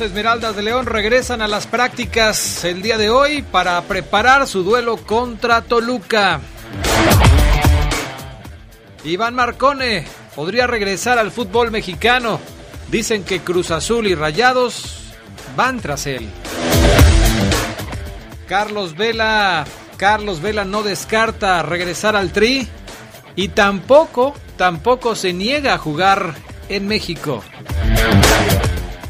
Esmeraldas de León regresan a las prácticas el día de hoy para preparar su duelo contra Toluca. Iván Marcone podría regresar al fútbol mexicano. Dicen que Cruz Azul y Rayados van tras él. Carlos Vela, Carlos Vela no descarta regresar al Tri y tampoco, tampoco se niega a jugar en México.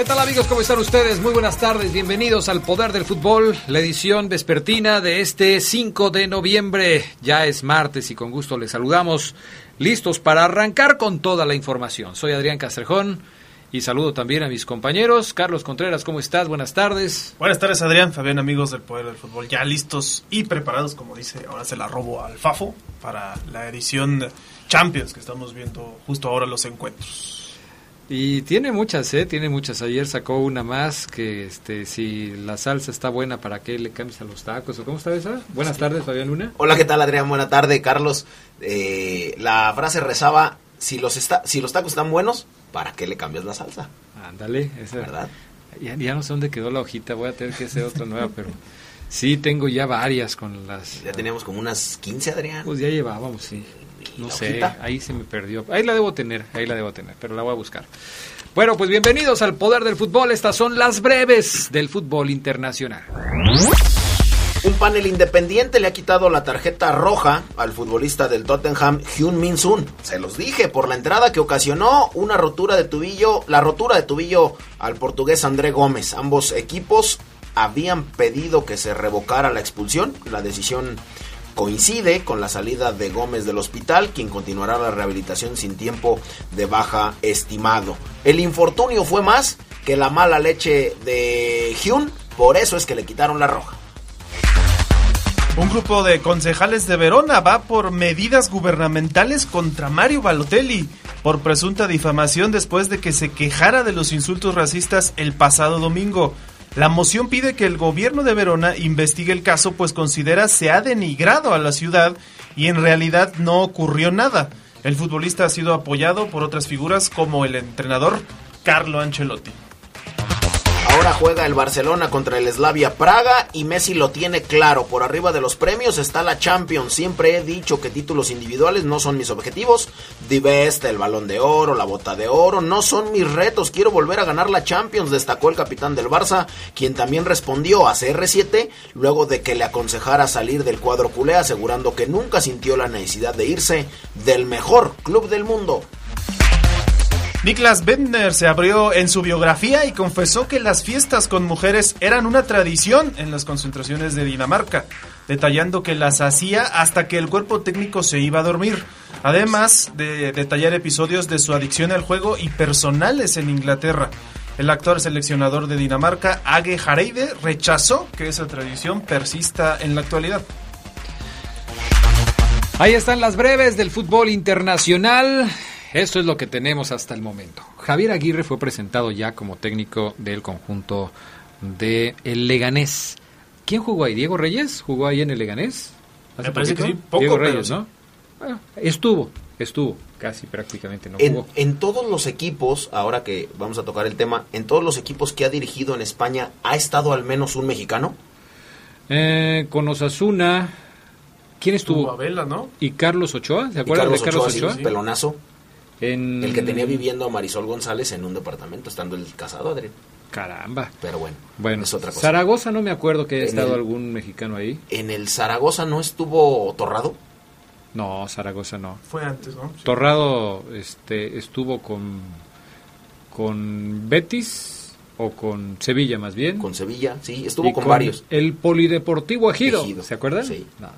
¿Qué tal amigos? ¿Cómo están ustedes? Muy buenas tardes, bienvenidos al Poder del Fútbol, la edición vespertina de este 5 de noviembre. Ya es martes y con gusto les saludamos, listos para arrancar con toda la información. Soy Adrián Castrejón y saludo también a mis compañeros. Carlos Contreras, ¿cómo estás? Buenas tardes. Buenas tardes Adrián, Fabián, amigos del Poder del Fútbol, ya listos y preparados, como dice, ahora se la robo al Fafo para la edición Champions que estamos viendo justo ahora los encuentros. Y tiene muchas, ¿eh? Tiene muchas. Ayer sacó una más que este si la salsa está buena, ¿para qué le cambias a los tacos? ¿O cómo está esa? Buenas tardes, Fabián Luna. Hola, ¿qué tal Adrián? Buena tarde, Carlos. Eh, la frase rezaba, si los, está, si los tacos están buenos, ¿para qué le cambias la salsa? Ándale, esa ¿Verdad? Ya, ya no sé dónde quedó la hojita, voy a tener que hacer otra nueva, pero sí tengo ya varias con las... Ya teníamos como unas 15, Adrián. Pues ya llevábamos, sí. ¿Y No la sé, hojita? ahí se me perdió. Ahí la debo tener, ahí la debo tener, pero la voy a buscar. Bueno, pues bienvenidos al Poder del Fútbol. Estas son las breves del fútbol internacional. Un panel independiente le ha quitado la tarjeta roja al futbolista del Tottenham, Hyun Min Sun. Se los dije, por la entrada que ocasionó una rotura de tubillo, la rotura de tubillo al portugués André Gómez. Ambos equipos habían pedido que se revocara la expulsión. La decisión coincide con la salida de Gómez del hospital, quien continuará la rehabilitación sin tiempo de baja estimado. El infortunio fue más que la mala leche de Hyun, por eso es que le quitaron la roja. Un grupo de concejales de Verona va por medidas gubernamentales contra Mario Balotelli por presunta difamación después de que se quejara de los insultos racistas el pasado domingo. La moción pide que el gobierno de Verona investigue el caso pues considera se ha denigrado a la ciudad y en realidad no ocurrió nada. El futbolista ha sido apoyado por otras figuras como el entrenador Carlo Ancelotti. Ahora juega el Barcelona contra el Slavia Praga y Messi lo tiene claro. Por arriba de los premios está la Champions. Siempre he dicho que títulos individuales no son mis objetivos. Best, el Balón de Oro, la Bota de Oro, no son mis retos. Quiero volver a ganar la Champions, destacó el capitán del Barça, quien también respondió a CR7 luego de que le aconsejara salir del cuadro culé, asegurando que nunca sintió la necesidad de irse del mejor club del mundo. Niklas Bentner se abrió en su biografía y confesó que las fiestas con mujeres eran una tradición en las concentraciones de Dinamarca, detallando que las hacía hasta que el cuerpo técnico se iba a dormir, además de detallar episodios de su adicción al juego y personales en Inglaterra. El actual seleccionador de Dinamarca, Age Hareide, rechazó que esa tradición persista en la actualidad. Ahí están las breves del fútbol internacional. Esto es lo que tenemos hasta el momento. Javier Aguirre fue presentado ya como técnico del conjunto de el Leganés. ¿Quién jugó ahí? ¿Diego Reyes? ¿Jugó ahí en el Leganés? ¿Hace Me parece que sí, poco, Diego Reyes. ¿no? Bueno, estuvo, estuvo, casi prácticamente no En, jugó. en todos los equipos, ahora que vamos a tocar el tema, en todos los equipos que ha dirigido en España, ¿ha estado al menos un mexicano? Eh, con Osasuna, ¿Quién estuvo? ¿no? ¿Y Carlos Ochoa? ¿Se Y acuerdan Carlos de Carlos Ochoa, Ochoa? sí, pelonazo. En... El que tenía viviendo a Marisol González en un departamento, estando el casado, Adrián. Caramba. Pero bueno, Bueno, es otra cosa. Zaragoza no me acuerdo que haya En estado el- algún mexicano ahí. En el Zaragoza no estuvo Torrado. No, Zaragoza no. Fue antes, ¿no? Sí. Torrado este, estuvo con, con Betis o con Sevilla más bien. Con Sevilla, sí, estuvo con, varios. El Polideportivo Ejido, Ejido, ¿se acuerdan? sí. No.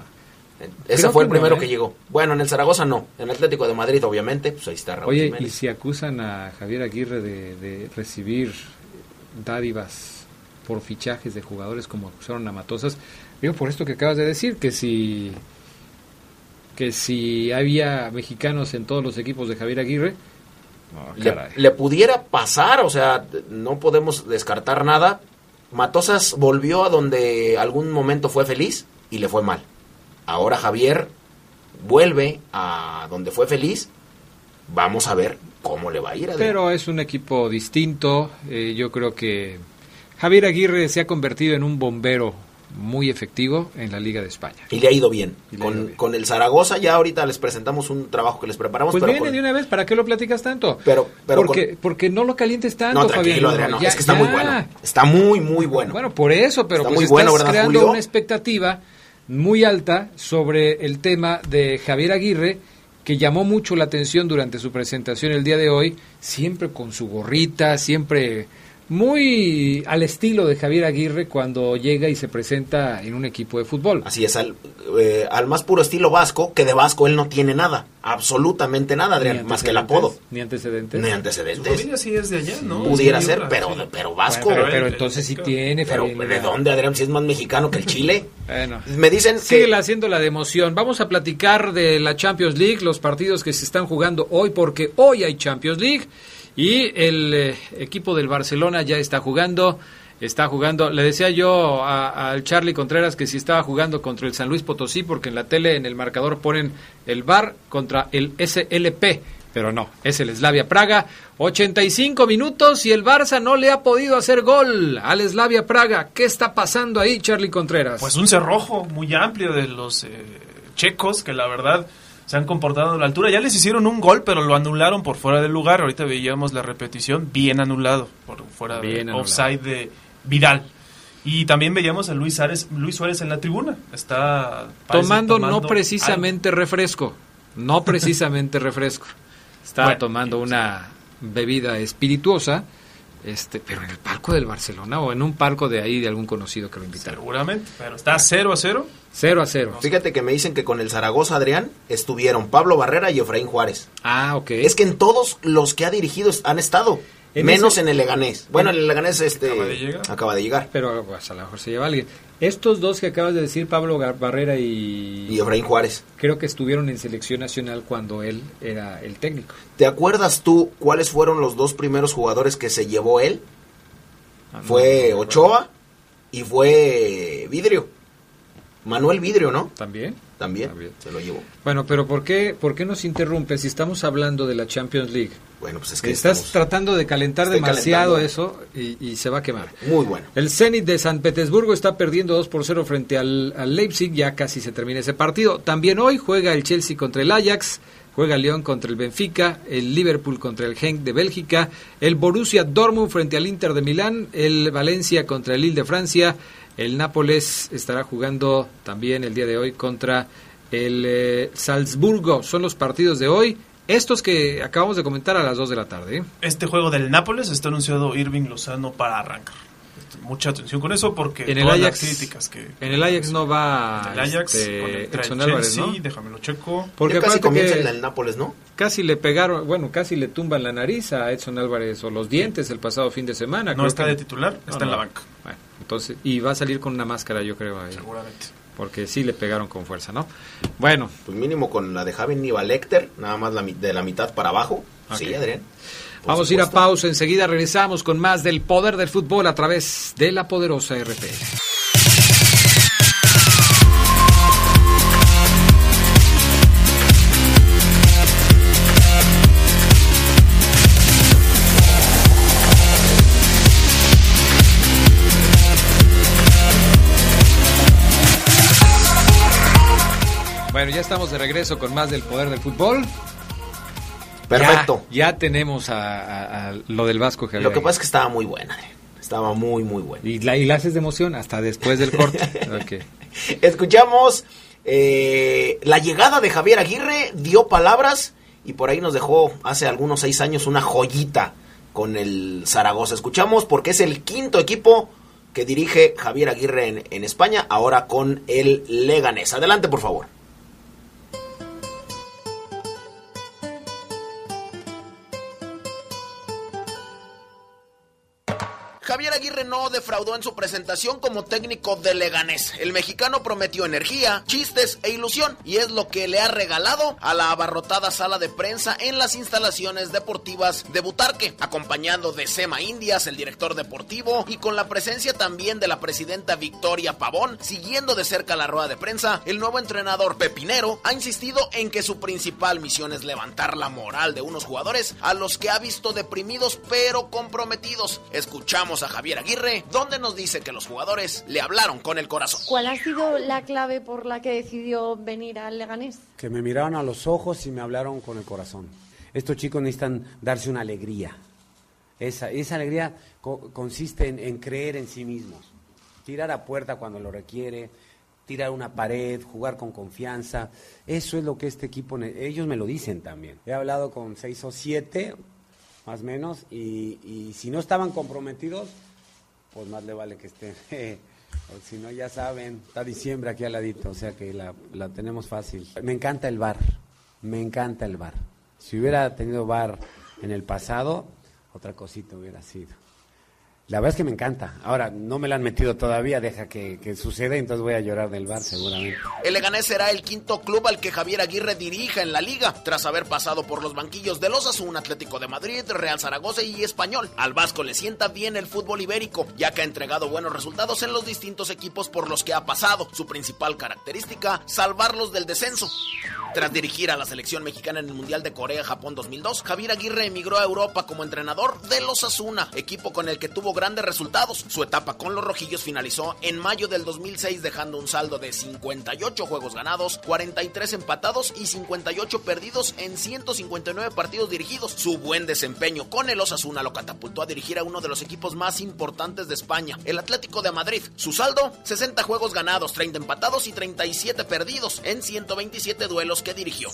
Ese Creo fue que el primero no, ¿eh? que llegó. Bueno, en el Zaragoza no. En el Atlético de Madrid, obviamente, pues ahí está Raúl Oye, y si acusan a Javier Aguirre de, de recibir dádivas por fichajes de jugadores como acusaron a Matosas, digo por esto que acabas de decir, que si que si había mexicanos en todos los equipos de Javier Aguirre, le, le pudiera pasar, o sea, no podemos descartar nada. Matosas volvió a donde algún momento fue feliz y le fue mal. Ahora Javier vuelve a donde fue feliz. Vamos a ver cómo le va a ir. Adrián. Pero es un equipo distinto. eh, yo creo que Javier Aguirre se ha convertido en un bombero muy efectivo en la Liga de España. Y le ha ido bien. Ha Con, ido bien. con el Zaragoza ya ahorita les presentamos un trabajo que les preparamos. Pues pero viene con- de una vez, ¿para qué lo platicas tanto? Pero- pero porque, con- porque no lo calientes tanto, No, Fabián. tranquilo, Adrián, no, Ya- es que está ya. muy bueno. Está muy, muy bueno. Bueno, por eso, pero Está pues muy estás bueno, ¿verdad, creando Julio? una expectativa muy alta sobre el tema de Javier Aguirre, que llamó mucho la atención durante su presentación el día de hoy, siempre con su gorrita, siempre muy al estilo de Javier Aguirre cuando llega y se presenta en un equipo de fútbol. Así es, al, eh, al más puro estilo vasco, que de vasco él no tiene nada. Absolutamente nada, Adrián, más que el apodo. Ni antecedentes. Ni Su antecedentes. familia sí es de allá, ¿no? Pudiera Sí, ser, pero, sí. pero vasco. Bueno, pero, entonces sí tiene, Pero. ¿de dónde, Adrián? Si es más mexicano que el Chile. Bueno. Me dicen Sigue que... haciendo la de emoción. Vamos a platicar de la Champions League, los partidos que se están jugando hoy, porque hoy hay Champions League y el eh, equipo del Barcelona ya está jugando. Está jugando, le decía yo al Charlie Contreras que si estaba jugando contra el San Luis Potosí, porque en la tele, en el marcador ponen el Bar contra el SLP, pero no, es el Slavia Praga. 85 minutos y el Barça no le ha podido hacer gol al Slavia Praga. ¿Qué está pasando ahí, Charlie Contreras? Pues un cerrojo muy amplio de los eh, checos que la verdad se han comportado a la altura. Ya les hicieron un gol, pero lo anularon por fuera del lugar. Ahorita veíamos la repetición, bien anulado, por fuera Bien de offside de Vidal. Y también veíamos a Luis Suárez, Luis Suárez en la tribuna. Está parece, tomando, no precisamente refresco, no precisamente refresco. Estaba Bueno, tomando una bebida espirituosa, este, pero en el palco del Barcelona o en un palco de ahí de algún conocido que lo invitaron. Seguramente, pero está 0 a 0. 0 a 0. Fíjate que me dicen que con el Zaragoza, Adrián, estuvieron Pablo Barrera y Efraín Juárez. Ah, ok. Es que en todos los que ha dirigido han estado. En menos ese- en el Leganés. Bueno, el Leganés este, Acaba de llegar. acaba de llegar. Pero pues, a lo mejor se lleva alguien. Estos dos que acabas de decir, Pablo Gar- Barrera y, Y Efraín Juárez. creo que estuvieron en selección nacional cuando él era el técnico. ¿Te acuerdas tú cuáles fueron los dos primeros jugadores que se llevó él? Ah, no, Fue no. Ochoa y fue Vidrio. Manuel Vidrio, ¿no? ¿También? También, También. se lo llevó. Bueno, pero ¿por qué, ¿por qué nos interrumpes si estamos hablando de la Champions League? Bueno, pues es que Estás estamos tratando de calentar Estoy demasiado calentando. eso y, y se va a quemar. muy bueno. El Zenit de San Petersburgo está perdiendo 2 por 0 frente al, al Leipzig, ya casi se termina ese partido. También hoy juega el Chelsea contra el Ajax, juega el León contra el Benfica, el Liverpool contra el Genk de Bélgica, el Borussia Dortmund frente al Inter de Milán, el Valencia contra el Lille de Francia, el Nápoles estará jugando también el día de hoy contra el eh, Salzburgo. Son los partidos de hoy. Estos que acabamos de comentar a las 2 de la tarde. ¿eh? Este juego del Nápoles está anunciado Irving Lozano para arrancar. Mucha atención con eso porque En el todas Ajax, las críticas que en el Ajax no va en el Ajax este, contra el Edson Álvarez, Chelsea, ¿no? déjamelo checo. Porque ya casi comienza que en el Nápoles, ¿no? casi le pegaron, bueno, casi le tumban la nariz a Edson Álvarez o los dientes el pasado fin de semana. No está que- de titular, No, está en la banca, Bueno, entonces, y va a salir con una máscara, yo creo, ahí, seguramente. porque sí le pegaron con fuerza, ¿no? Bueno, Pues mínimo con la de Javi Niva Lecter, nada más la, mi- de la mitad para abajo. Sí. Adrián. Vamos a ir a pausa, enseguida regresamos con más del poder del fútbol a través de la poderosa RPL. estamos de regreso con más del poder del fútbol. Perfecto. Ya, tenemos a, lo del Vasco Javier. Lo que pasa es que estaba muy buena. Estaba muy, muy buena. Y la, y la haces de emoción hasta después del corte. Escuchamos eh, la llegada de Javier Aguirre, dio palabras y por ahí nos dejó hace algunos seis años una joyita con el Zaragoza. Escuchamos porque es el quinto equipo que dirige Javier Aguirre en, en España, ahora con el Leganés. Adelante, por favor. Javier Aguirre no defraudó en su presentación como técnico de Leganés. El mexicano prometió energía, chistes e ilusión y es lo que le ha regalado a la abarrotada sala de prensa en las instalaciones deportivas de Butarque, acompañando de Sema Indias, el director deportivo, y con la presencia también de la presidenta Victoria Pavón, siguiendo de cerca la rueda de prensa, el nuevo entrenador Pepinero ha insistido en que su principal misión es levantar la moral de unos jugadores a los que ha visto deprimidos pero comprometidos. Escuchamos a Javier Aguirre, donde nos dice que los jugadores le hablaron con el corazón. ¿Cuál ha sido la clave por la que decidió venir al Leganés? Que me miraron a los ojos y me hablaron con el corazón. Estos chicos necesitan darse una alegría. Esa, esa alegría consiste en, en creer en sí mismos. Tirar a puerta cuando lo requiere, tirar una pared, jugar con confianza. Eso es lo que este equipo, ellos me lo dicen también. He hablado con seis o siete, más o menos, y, si no estaban comprometidos, pues más le vale que estén. si no, ya saben, está diciembre aquí al ladito, o sea que la, la tenemos fácil. Me encanta el bar, me encanta el bar. Si hubiera tenido bar en el pasado, otra cosita hubiera sido. La verdad es que me encanta. Ahora, no me la han metido todavía, deja que, que suceda, entonces voy a llorar del bar seguramente. El Leganés será el quinto club al que Javier Aguirre dirija en la liga, tras haber pasado por los banquillos de los Azul, Atlético de Madrid, Real Zaragoza y Español. Al Vasco le sienta bien el fútbol ibérico, ya que ha entregado buenos resultados en los distintos equipos por los que ha pasado. Su principal característica, salvarlos del descenso. Tras dirigir a la selección mexicana en el Mundial de Corea-Japón 2002, Javier Aguirre emigró a Europa como entrenador de los Asuna, equipo con el que tuvo grandes resultados. Su etapa con los rojillos finalizó en mayo del 2006 dejando un saldo de 58 juegos ganados, 43 empatados y 58 perdidos en 159 partidos dirigidos. Su buen desempeño con el Osasuna lo catapultó a dirigir a uno de los equipos más importantes de España, el Atlético de Madrid. Su saldo, 60 juegos ganados, 30 empatados y 37 perdidos en 127 duelos que dirigió.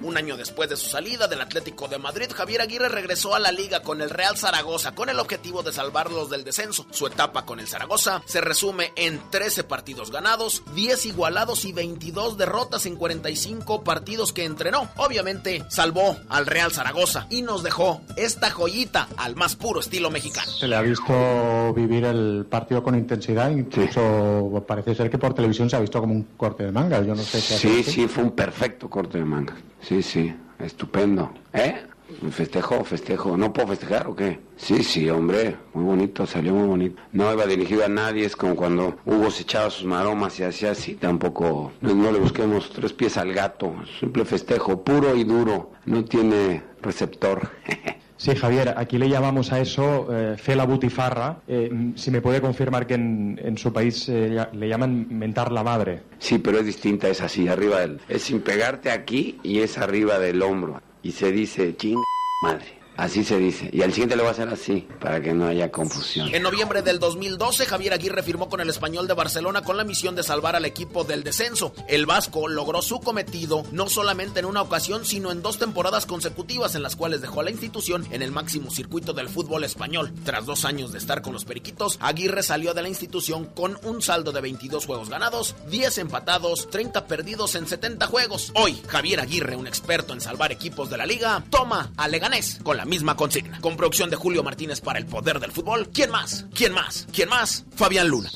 Un año después de su salida del Atlético de Madrid, Javier Aguirre regresó a la liga con el Real Zaragoza con el objetivo de salvarlos del descenso. Su etapa con el Zaragoza se resume en 13 partidos ganados, 10 igualados y 22 derrotas en 45 partidos que entrenó. Obviamente salvó al Real Zaragoza y nos dejó esta joyita al más puro estilo mexicano. Se le ha visto vivir el partido con intensidad, incluso parece ser que por televisión se ha visto como un corte de manga. Yo no sé Sí, sí, fue un perfecto corte de manga. Sí, sí, estupendo. ¿Eh? Festejo, festejo. ¿No puedo festejar o qué? Sí, sí, hombre. Muy bonito, salió muy bonito. No iba dirigido a nadie, es como cuando Hugo se echaba sus maromas y hacía así. Tampoco, no, le busquemos tres pies al gato. Simple festejo, puro y duro. No tiene receptor. Sí, Javier, aquí le llamamos a eso eh, fe la butifarra. Eh, si me puede confirmar que en, su país eh, le llaman mentar la madre. Sí, pero es distinta, es así, arriba del... Es sin pegarte aquí y es arriba del hombro. Y se dice, ching, madre. Así se dice. Y al siguiente lo va a hacer así, para que no haya confusión. En noviembre del 2012, Javier Aguirre firmó con el Español de Barcelona con la misión de salvar al equipo del descenso. El Vasco logró su cometido no solamente en una ocasión, sino en dos temporadas consecutivas en las cuales dejó a la institución en el máximo circuito del fútbol español. Tras dos años de estar con los Periquitos, Aguirre salió de la institución con un saldo de 22 juegos ganados, 10 empatados, 30 perdidos en 70 juegos. Hoy, Javier Aguirre, un experto en salvar equipos de la liga, toma a Leganés con la misma consigna. Con producción de Julio Martínez para el poder del fútbol. ¿Quién más? ¿Quién más? ¿Quién más? Fabián Luna.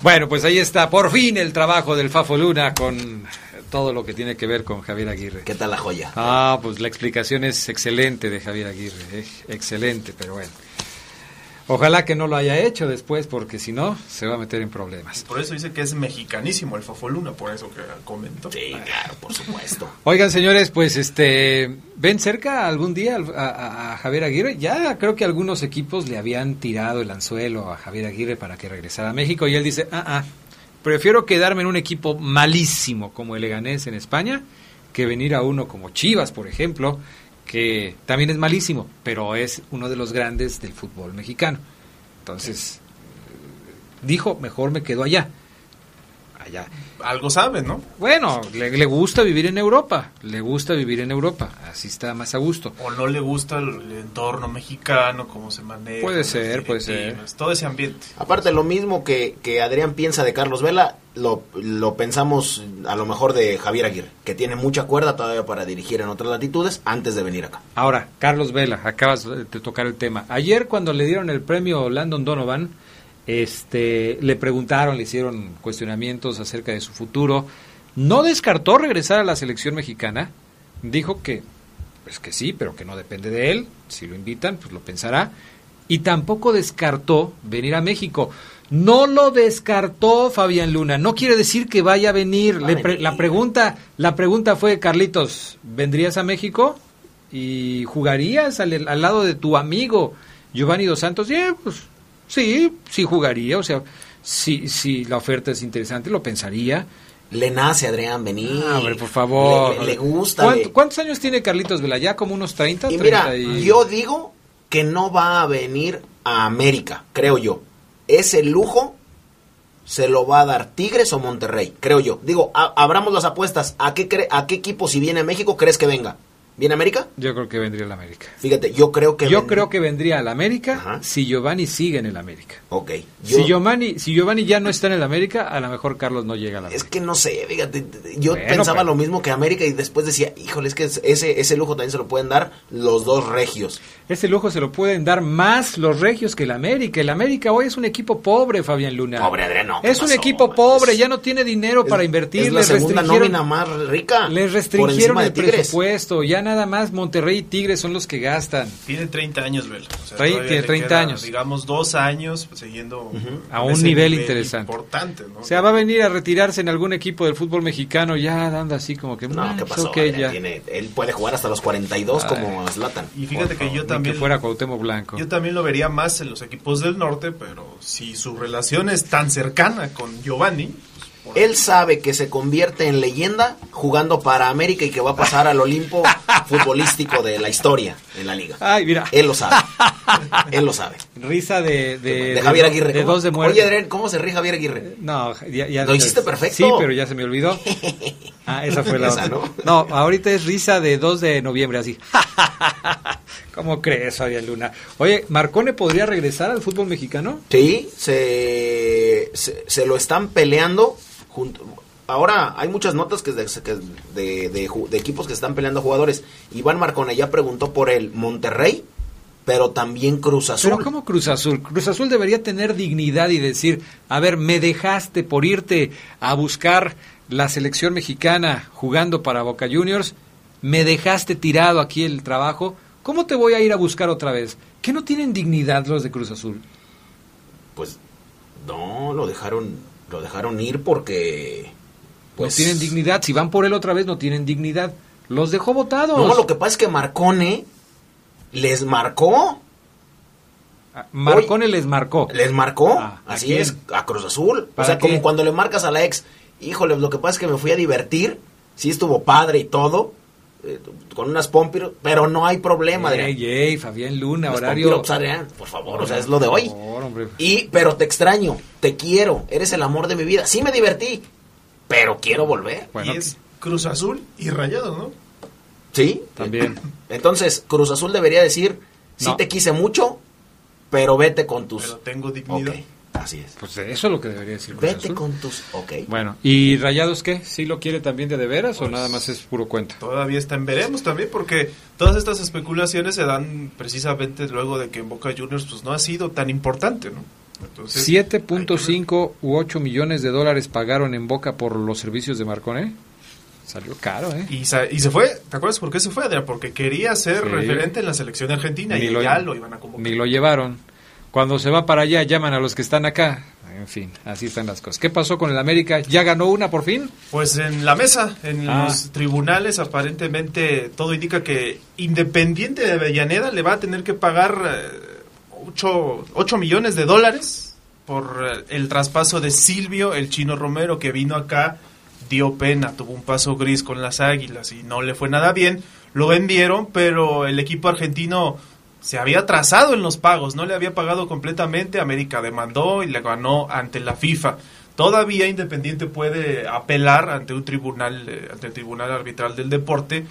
Bueno, pues ahí está, por fin el trabajo del Fafo Luna con todo lo que tiene que ver con Javier Aguirre. ¿Qué tal la joya? Ah, pues la explicación es excelente de Javier Aguirre, eh, excelente, pero bueno. Ojalá que no lo haya hecho después, porque si no, se va a meter en problemas. Por eso dice que es mexicanísimo el Fofoluna, por eso que comentó. Sí, claro, por supuesto. Oigan, señores, pues este, ¿ven cerca algún día a, Javier Aguirre? Ya creo que algunos equipos le habían tirado el anzuelo a Javier Aguirre para que regresara a México y él dice, ah, ah, Prefiero quedarme en un equipo malísimo como el Leganés en España que venir a uno como Chivas, por ejemplo, que también es malísimo, pero es uno de los grandes del fútbol mexicano. Entonces, dijo, mejor me quedo allá. Allá. Algo sabe, ¿no? Bueno, le, le gusta vivir en Europa, le gusta vivir en Europa, así está más a gusto. O no le gusta el, el entorno mexicano, cómo se maneja. Puede ser, puede ser. Todo ese ambiente. Aparte, lo mismo que, que Adrián piensa de Carlos Vela, lo, lo pensamos a lo mejor de Javier Aguirre, que tiene mucha cuerda todavía para dirigir en otras latitudes antes de venir acá. Ahora, Carlos Vela, acabas de tocar el tema. Ayer cuando le dieron el premio Landon Donovan, este, le preguntaron, le hicieron cuestionamientos acerca de su futuro. No descartó regresar a la selección mexicana. Dijo que, pues que sí, pero que no depende de él. Si lo invitan, pues lo pensará. Y tampoco descartó venir a México. No lo descartó Fabián Luna. No quiere decir que vaya a venir. Le pre- la pregunta, la pregunta fue, Carlitos, ¿vendrías a México y jugarías al, lado de tu amigo Giovanni dos Santos? Sí, pues sí, sí jugaría. O sea, si si la oferta es interesante, lo pensaría. Le nace Adrián venir. Ah, hombre, por favor. Le, gusta. ¿Cuánto- le- ¿Cuántos años tiene Carlitos Vela? ¿Ya como unos 30? Y mira, 30 y- yo digo que no va a venir a América, creo yo. Ese lujo se lo va a dar Tigres o Monterrey, creo yo. Digo, a- abramos las apuestas. ¿A qué, cre- ¿A qué equipo, si viene a México, crees que venga? ¿Viene a América? Yo creo que vendría al América. Fíjate, yo creo que... Yo creo que vendría al América Ajá. si Giovanni sigue en el América. Ok. Yo, Si Giovanni, si Giovanni ya no está en el América, a lo mejor Carlos no llega a la es América. que no sé, fíjate, yo Bueno, pensaba pero- lo mismo que América y después decía, híjole, es que ese, ese lujo también se lo pueden dar los dos regios. Ese lujo se lo pueden dar más los regios que el América. El América hoy es un equipo pobre, Fabián Luna. Pobre, Adrián, no, ¿qué Es un equipo pobre, Es- ya no tiene dinero para Es- invertir. Es la les segunda restringieron, nómina más rica. les restringieron el presupuesto. Ya nada más Monterrey y Tigres son los que gastan. Tiene 30 años, Vela. O sea, tiene le 30 queda, años. Digamos, dos años siguiendo A un nivel interesante. Importante, ¿no? O sea, va a venir a retirarse en algún equipo del fútbol mexicano ya dando así como que... No, "Mm, ¿qué pasó? ok, Adrián? ya". Tiene- él puede jugar hasta los 42 Ay. como Zlatan. y fíjate que yo también que fuera Cuauhtémoc Blanco. Yo también lo vería más en los equipos del norte, pero si su relación es tan cercana con Giovanni, Él sabe que se convierte en leyenda jugando para América y que va a pasar al Olimpo futbolístico de la historia en la liga. Ay, mira. Él lo sabe. Él lo sabe. Risa de... De, De Javier Aguirre. De ¿Cómo- dos de muerte. Oye, Adrián, ¿cómo se ríe Javier Aguirre? No, ya, ya- Lo hiciste perfecto. Sí, pero ya se me olvidó. Ah, esa fue la Esa, otra. ¿no? No, ahorita es risa de 2 de noviembre, así. ¿Cómo crees, Fabián Luna? Oye, ¿Marcone podría regresar al fútbol mexicano? Sí, se, se, se lo están peleando. Junto, ahora hay muchas notas que, de, que de, de ju- de equipos que están peleando jugadores. Iván Marcone ya preguntó por el Monterrey, pero también Cruz Azul. Pero ¿cómo Cruz Azul? Cruz Azul debería tener dignidad y decir, a ver, me dejaste por irte a buscar la selección mexicana jugando para Boca Juniors, me dejaste tirado aquí el trabajo, ¿cómo te voy a ir a buscar otra vez? ¿Que no tienen dignidad los de Cruz Azul? Pues no, lo dejaron, lo dejaron ir porque... Pues, no tienen dignidad. Si van por él otra vez, no tienen dignidad. Los dejó votados. No, lo que pasa es que Marcone les marcó. Ah, Marcone les marcó. Les marcó, Ah, ¿a así quién? es, a Cruz Azul. O ¿Para sea, qué? como cuando le marcas a la ex, híjole, lo que pasa es que me fui a divertir, sí estuvo padre y todo, eh, con unas pompiros, pero no hay problema, Adrián. Ey, ey, Fabián Luna, Unas horario. Adrián, por favor, o sea, es lo de hoy. Por favor, hombre. Y, pero te extraño, te quiero, eres el amor de mi vida. Sí me divertí, pero quiero volver. Bueno, y es Cruz Azul y Rayados, ¿no? ¿Sí? También. Entonces, Cruz Azul debería decir, sí No. te quise mucho, pero vete con tus... Pero tengo dignidad. Así es. Pues eso es lo que debería decir Cruz Vete Azul. con tus... Ok. Bueno, ¿y Rayados qué? ¿Sí lo quiere también de de veras Pues o nada más es puro cuento? Todavía está en veremos también, porque todas estas especulaciones se dan precisamente luego de que en Boca Juniors pues no ha sido tan importante, ¿no? Entonces, hay que ver. 7.5 u 8 millones de dólares pagaron en Boca por los servicios de Marcone. Salió caro, ¿eh? Y, sa- y se fue, ¿te acuerdas por qué se fue, Adrián? Porque quería ser Sí. referente en la selección argentina Ni y lo- ya lo iban a convocar. Ni lo llevaron. Cuando se va para allá, llaman a los que están acá. En fin, así están las cosas. ¿Qué pasó con el América? ¿Ya ganó una por fin? Pues en la mesa, en Ah. los tribunales, aparentemente todo indica que Independiente de Avellaneda le va a tener que pagar 8, millones de dólares por eh, el traspaso de Silvio, el chino Romero, que vino acá, dio pena, tuvo un paso gris con las Águilas y no le fue nada bien. Lo vendieron, pero el equipo argentino se había atrasado en los pagos, no le había pagado completamente, América demandó y le ganó ante la FIFA. Todavía Independiente puede apelar ante un tribunal, eh, ante el Tribunal Arbitral del Deporte,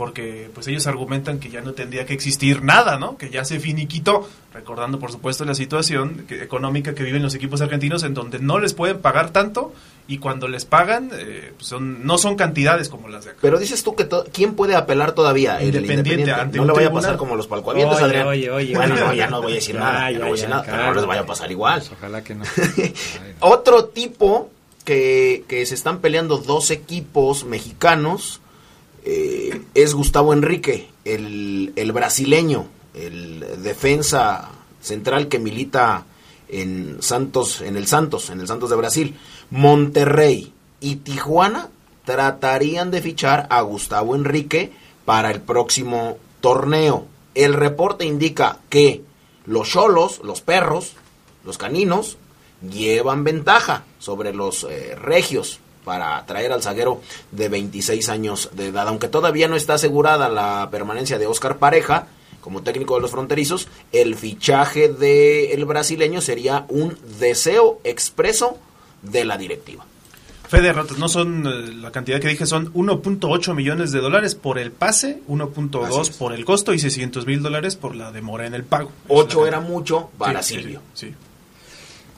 porque pues ellos argumentan que ya no tendría que existir nada, ¿no? Que ya se finiquitó, recordando por supuesto la situación que- económica que viven los equipos argentinos en donde no les pueden pagar tanto y cuando les pagan eh, pues, son, no son cantidades como las de acá. Pero dices tú que to- quién puede apelar todavía Independiente, Independiente. ante no le vaya a pasar como los palcoavientos, Oye, Adrián. oye, oye, bueno, no, ya no voy a decir nada, ya ya, no voy a decir ya, nada, pero no les vaya a pasar igual. Ojalá que no. Otro tipo que, que se están peleando dos equipos mexicanos eh, es Gustavo Enrique, el, brasileño, el defensa central que milita en Santos, en el Santos, en el Santos de Brasil. Monterrey y Tijuana tratarían de fichar a Gustavo Enrique para el próximo torneo. El reporte indica que los cholos, los perros, los caninos, llevan ventaja sobre los eh, regios para traer al zaguero de 26 años de edad. Aunque todavía no está asegurada la permanencia de Oscar Pareja como técnico de los fronterizos, el fichaje del brasileño sería un deseo expreso de la directiva. Fede Ratas, no son eh, la cantidad que dije, son 1.8 millones de dólares por el pase, 1.2 por el costo y 600 mil dólares por la demora en el pago. Ocho era mucho para Sí, sí, Silvio. sí.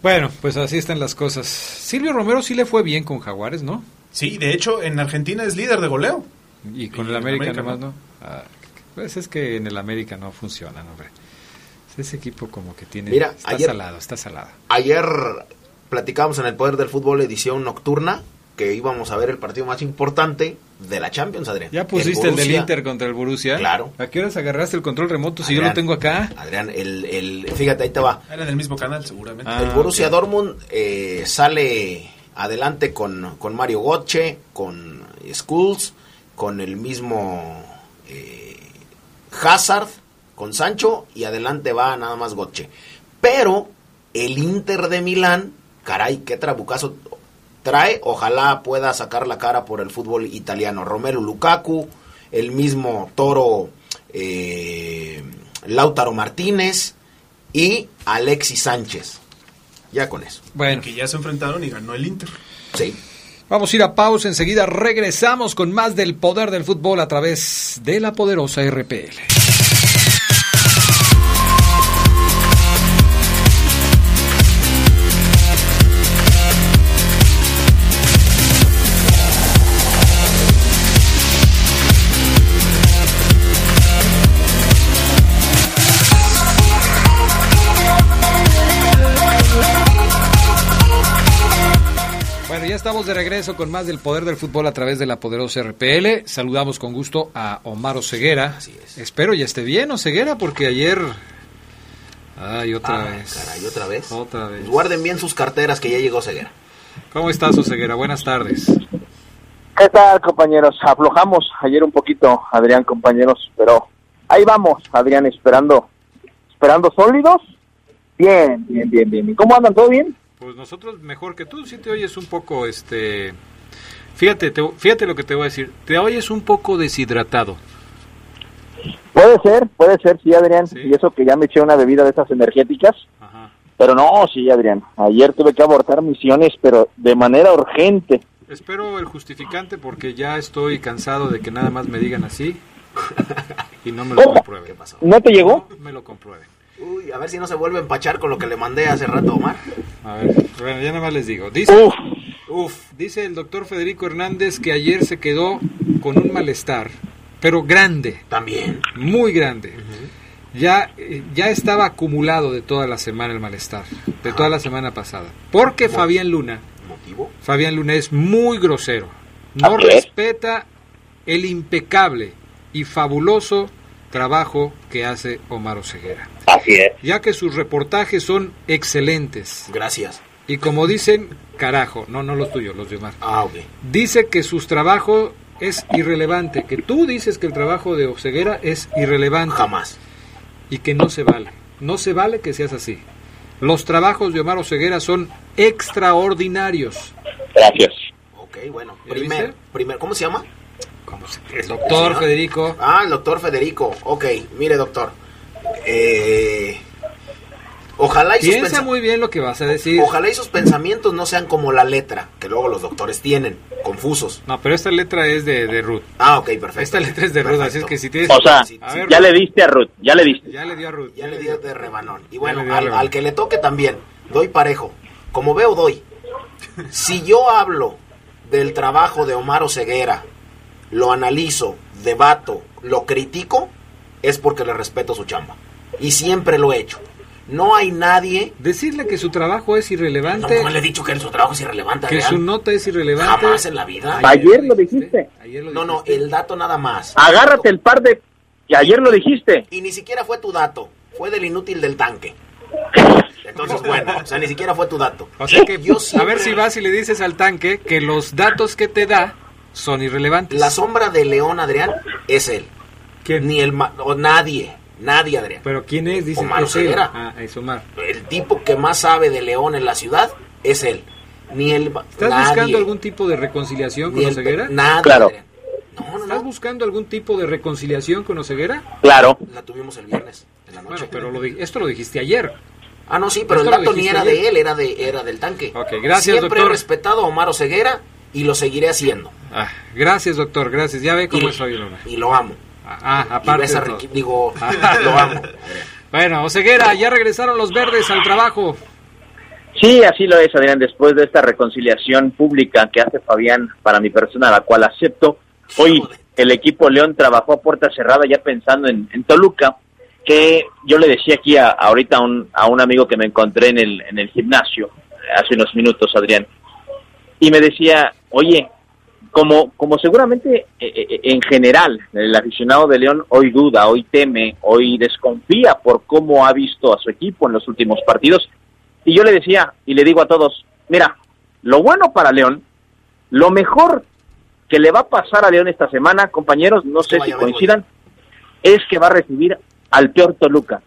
Bueno, pues así están las cosas. Silvio Romero sí le fue bien con Jaguares, ¿no? Sí, de hecho, en Argentina es líder de goleo. Y con Y el América, América, nomás, ¿no? ¿no? Ah, pues es que en el América no funciona, hombre. Ese equipo como que tiene... Mira, está ayer- salado, está salado. Ayer platicamos en el Poder del Fútbol edición nocturna que íbamos a ver el partido más importante de la Champions, Adrián. ¿Ya pusiste el, del Inter contra el Borussia? Claro. ¿A qué horas agarraste el control remoto si yo lo tengo acá? Adrián, el, el, fíjate, ahí te va. Era del mismo canal, seguramente. Ah, el Borussia ok. Dortmund eh, sale adelante con, con Mario Götze, con Skulls, con el mismo eh, Hazard, con Sancho y adelante va nada más Götze. Pero el Inter de Milán, caray, qué trabucazo trae, ojalá pueda sacar la cara por el fútbol italiano. Romelu Lukaku, el mismo Toro eh, Lautaro Martínez y Alexis Sánchez. Ya con eso. Bueno, Que ya se enfrentaron y ganó el Inter. Sí. vamos a ir a pausa. Enseguida regresamos con más del poder del fútbol a través de la poderosa RPL. Estamos de regreso con más del poder del fútbol a través de la poderosa RPL. Saludamos con gusto a Omar Oseguera. Así es. Espero ya esté bien, Oseguera, porque ayer. Ay, otra Ah, vez. caray, otra vez. Otra vez. Pues guarden bien sus carteras que ya llegó Ceguera. ¿Cómo estás, Oseguera? Buenas tardes. ¿Qué tal, compañeros? Aflojamos ayer un poquito, Adrián, compañeros, pero ahí vamos, Adrián, esperando, esperando sólidos. Bien, bien, bien, bien. ¿Cómo andan? ¿Todo bien? Pues nosotros mejor que tú, si te oyes un poco, este... Fíjate, te- fíjate lo que te voy a decir. Te oyes un poco deshidratado. Puede ser, puede ser, sí, Adrián. Sí. Y eso que ya me eché una bebida de esas energéticas. Ajá. Pero no, sí, Adrián. Ayer tuve que abortar misiones, pero de manera urgente. Espero el justificante porque ya estoy cansado de que nada más me digan así y no me lo ¿Cómo? comprueben. ¿Qué pasó? ¿No te llegó? No me lo comprueben. Uy, a ver si no se vuelve a empachar con lo que le mandé hace rato, Omar. A ver, bueno, ya nada más les digo. Dice, Uf, uf, dice el doctor Federico Hernández que ayer se quedó con un malestar, pero grande, También. muy grande. Ya, eh, ya estaba acumulado de toda la semana el malestar, de toda la semana pasada. Porque Fabián Luna, ¿Motivo? Fabián Luna es muy grosero. No respeta el impecable y fabuloso trabajo que hace Omar Oseguera. Así es. Ya que sus reportajes son excelentes. Gracias. Y como dicen, carajo, no, no los tuyos, los de Omar. Ah, ok. Dice que sus trabajos es irrelevante, que tú dices que el trabajo de Oseguera es irrelevante Jamás. y que no se vale. No se vale que seas así. Los trabajos de Omar Oseguera son extraordinarios. Gracias. Ok, bueno. ¿Ya Primer, primer, ¿cómo se llama? El doctor? Federico. Ah, el doctor Federico. Ok, mire, doctor. Eh, ojalá y sus Piensa pensa- muy bien lo que vas a decir. Ojalá y sus pensamientos no sean como la letra que luego los doctores tienen, confusos. No, pero esta letra es de, de Ruth. Ah, ok, perfecto. Esta letra es de Ruth, así es que si tienes... O sea, A ver, ya Ruth, le diste a Ruth, ya le diste. Ya le dio a Ruth. Ya le dio de rebanón. Y bueno, al, rebanón. al que le toque también, doy parejo. Como veo, doy. Si yo hablo del trabajo de Omar Oseguera, lo analizo, debato, lo critico, es porque le respeto su chamba. Y siempre lo he hecho. No hay nadie... Decirle que su trabajo es irrelevante, No, le he dicho que su trabajo es irrelevante. que Adrián. su nota es irrelevante. Jamás en la vida. Ayer lo dijiste. Ayer lo No, no, el dato nada más. Agárrate el par de... que ayer lo dijiste. Y ni siquiera fue tu dato, fue del inútil del tanque. Entonces, bueno, o sea, ni siquiera fue tu dato. O sea que, Yo a siempre- ver si vas y le dices al tanque que los datos que te da son irrelevantes. La sombra de León, Adrián, es él. ¿Quién? Ni el... o nadie, nadie, Adrián. ¿Pero quién es? Dice Omar. Oseguera. Ah, es Omar. El tipo que más sabe de León en la ciudad es él. Ni el... ¿Estás nadie. buscando algún tipo de reconciliación Ni con el- Oseguera? Nadie, Claro. Adrián. No, no, ¿Estás no. buscando algún tipo de reconciliación con Oseguera? Claro. La tuvimos el viernes, en la noche. Bueno, pero lo esto lo dijiste ayer. Ah, no, sí, pero Esto el dato ni era ayer. de él, era, de, era del tanque. Ok, gracias, Siempre doctor. he respetado a Omar Oseguera y lo seguiré haciendo. Ah, gracias, doctor, gracias. Ya ve cómo Y- es. Y lo amo. Ah, ah, Y aparte. Ricky- digo, lo amo. Bueno, Oseguera, ya regresaron los verdes al trabajo. Sí, así lo es, Adrián, después de esta reconciliación pública que hace Fabián para mi persona, la cual acepto. Hoy el equipo León trabajó a puerta cerrada ya pensando en, en Toluca, que yo le decía aquí a, ahorita a un, a un amigo que me encontré en el, en el gimnasio hace unos minutos, Adrián, y me decía, oye, como, como seguramente eh, eh, en general el aficionado de León hoy duda, hoy teme, hoy desconfía por cómo ha visto a su equipo en los últimos partidos, y yo le decía y le digo a todos, mira, lo bueno para León, lo mejor que le va a pasar a León esta semana, compañeros, no sé si coincidan, es que va a recibir al peor Toluca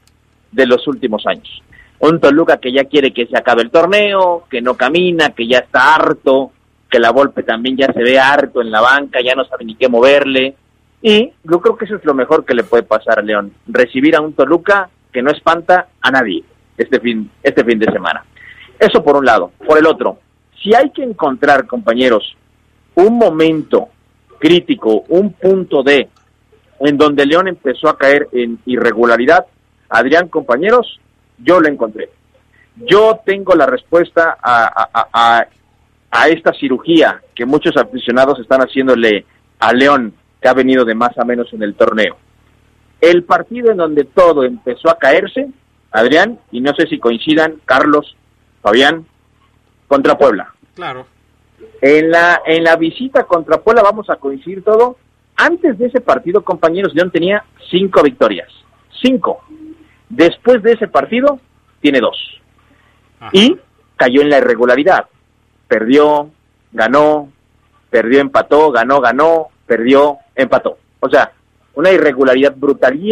de los últimos años. Un Toluca que ya quiere que se acabe el torneo, que no camina, que ya está harto, que la Volpe también ya se ve harto en la banca, ya no sabe ni qué moverle. Y yo creo que eso es lo mejor que le puede pasar a León, recibir a un Toluca que no espanta a nadie este fin, este fin de semana. Eso por un lado. Por el otro, si hay que encontrar, compañeros, un momento crítico, un punto de en donde León empezó a caer en irregularidad, Adrián, compañeros, yo lo encontré. Yo tengo la respuesta a, a- esta cirugía que muchos aficionados están haciéndole a León, que ha venido de más a menos en el torneo. El partido en donde todo empezó a caerse, Adrián, y no sé si coincidan, Carlos, Fabián, contra Puebla. Claro. En la, en la visita contra Puebla vamos a coincidir todo. Antes de ese partido, compañeros, León tenía cinco victorias. Cinco. Después de ese partido, tiene dos. Y cayó en la irregularidad. Perdió, ganó, perdió, empató, ganó, ganó, perdió, empató. O sea, una irregularidad brutal. Y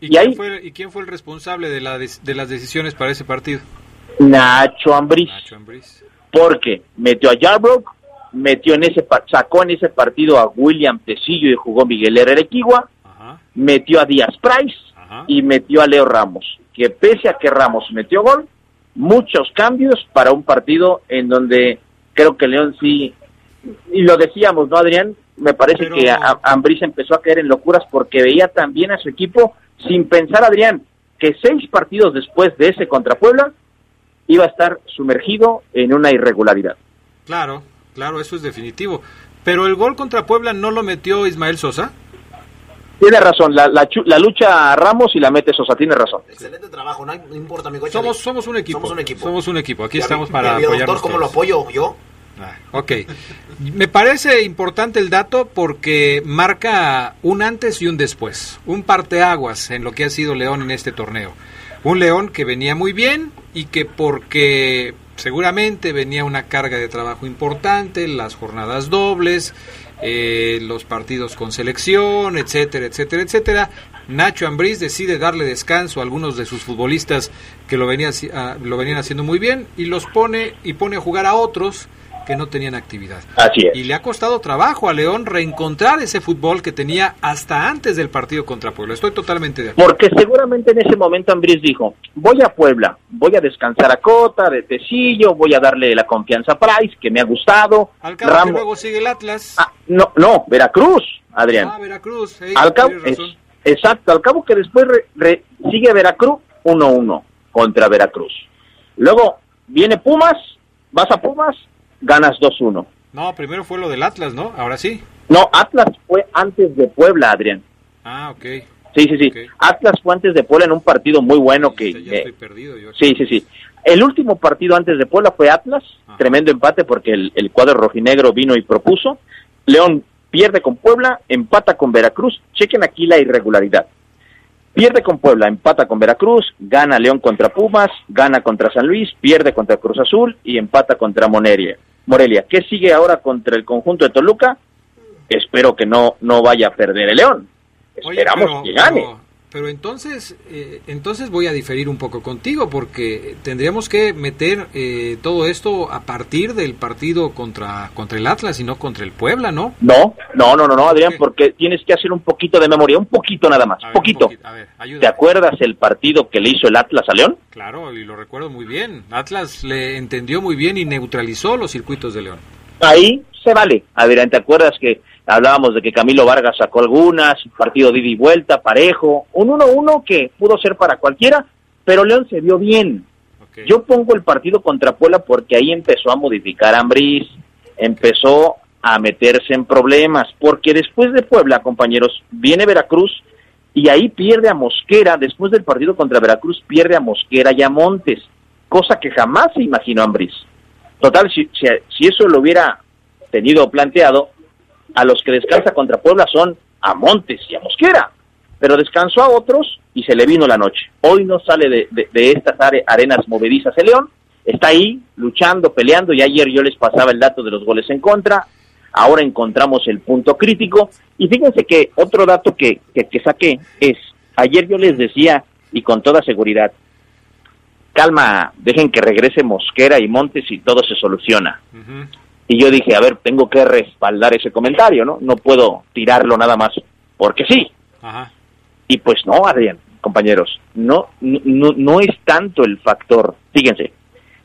¿Y, quién, ahí fue, ¿Y quién fue el responsable de, la de las decisiones para ese partido? Nacho Ambriz. Nacho Ambriz. porque metió a Yarbrough, metió en ese sacó en ese partido a William Tecillo y jugó Miguel Herrera Equigua, metió a Díaz Price y metió a Leo Ramos, que pese a que Ramos metió gol, muchos cambios para un partido en donde creo que León sí y lo decíamos, ¿no, Adrián? Me parece Pero- que Ambriz empezó a caer en locuras porque veía también a su equipo sin pensar, Adrián, que seis partidos después de ese contra Puebla iba a estar sumergido en una irregularidad. Claro, claro, eso es definitivo. Pero el gol contra Puebla no lo metió Ismael Sosa. Tiene razón, la, la, chu- la lucha a Ramos y la mete Sosa, tiene razón. Excelente trabajo, no, hay- no importa, amigo. échale. Somos, somos un equipo. Somos un equipo. Somos un equipo. Aquí estamos para ya vi, doctor, apoyarnos ¿cómo lo apoyo yo? Ah, ok. Me parece importante el dato porque marca un antes y un después, un parteaguas en lo que ha sido León en este torneo. Un León que venía muy bien y que porque seguramente venía una carga de trabajo importante, las jornadas dobles, eh, los partidos con selección, etcétera, etcétera, etcétera. Nacho Ambriz decide darle descanso a algunos de sus futbolistas que lo, venía, ah, lo venían haciendo muy bien y los pone y pone a jugar a otros que no tenían actividad. Así es. Y le ha costado trabajo a León reencontrar ese fútbol que tenía hasta antes del partido contra Puebla. Estoy totalmente de acuerdo. Porque seguramente en ese momento Ambriz dijo, voy a Puebla, voy a descansar a Cota, de Tecillo, voy a darle la confianza a Price, que me ha gustado. Al cabo Ramos- que luego sigue el Atlas. Ah, no, no, Veracruz, Adrián. Ah, Veracruz. al cabo, es- exacto, al cabo que después re- re- sigue Veracruz 1-1 contra Veracruz. Luego viene Pumas, vas a Pumas, ganas 2-1. No, primero fue lo del Atlas, ¿no? Ahora sí. No, Atlas fue antes de Puebla, Adrián. Ah, ok. Sí, sí, sí. Atlas fue antes de Puebla en un partido muy bueno que... Ya eh, estoy perdido yo. Sí, sí, sí. El último partido antes de Puebla fue Atlas, tremendo empate porque el, el cuadro rojinegro vino y propuso. León pierde con Puebla, empata con Veracruz. Chequen aquí la irregularidad. Pierde con Puebla, empata con Veracruz, gana León contra Pumas, gana contra San Luis, pierde contra Cruz Azul y empata contra Moneria. Morelia. ¿Qué sigue ahora contra el conjunto de Toluca? Espero que no, no vaya a perder el León. Oye, Esperamos pero- que gane. Pero, pero entonces, eh, entonces voy a diferir un poco contigo porque tendríamos que meter eh, todo esto a partir del partido contra, contra el Atlas y no contra el Puebla, ¿no? No, no, no, no, no, Adrián, porque tienes que hacer un poquito de memoria, un poquito nada más, poquito. A ver, ayuda. ¿Te acuerdas el partido que le hizo el Atlas a León? Claro, y lo recuerdo muy bien. Atlas le entendió muy bien y neutralizó los circuitos de León. Ahí se vale. Adrián, ¿te acuerdas que hablábamos de que Camilo Vargas sacó algunas, un partido de ida y vuelta, parejo, un 1-1 que pudo ser para cualquiera, pero León se vio bien. Yo pongo el partido contra Puebla porque ahí empezó a modificar a Ambriz, empezó a meterse en problemas, porque después de Puebla, compañeros, viene Veracruz y ahí pierde a Mosquera, después del partido contra Veracruz pierde a Mosquera y a Montes, cosa que jamás se imaginó Ambriz. Total, si, si, si eso lo hubiera tenido planteado, a los que descansa contra Puebla son a Montes y a Mosquera, pero descansó a otros y se le vino la noche. Hoy no sale de, estas are- arenas movedizas el León, está ahí luchando, peleando, y ayer yo les pasaba el dato de los goles en contra, ahora encontramos el punto crítico, y fíjense que otro dato que, que, que saqué es, ayer yo les decía, y con toda seguridad, calma, dejen que regrese Mosquera y Montes y todo se soluciona. Y yo dije, a ver, tengo que respaldar ese comentario, ¿no? No puedo tirarlo nada más porque sí. Ajá. Y pues no, Adrián, compañeros, no, no, no es tanto el factor. Fíjense,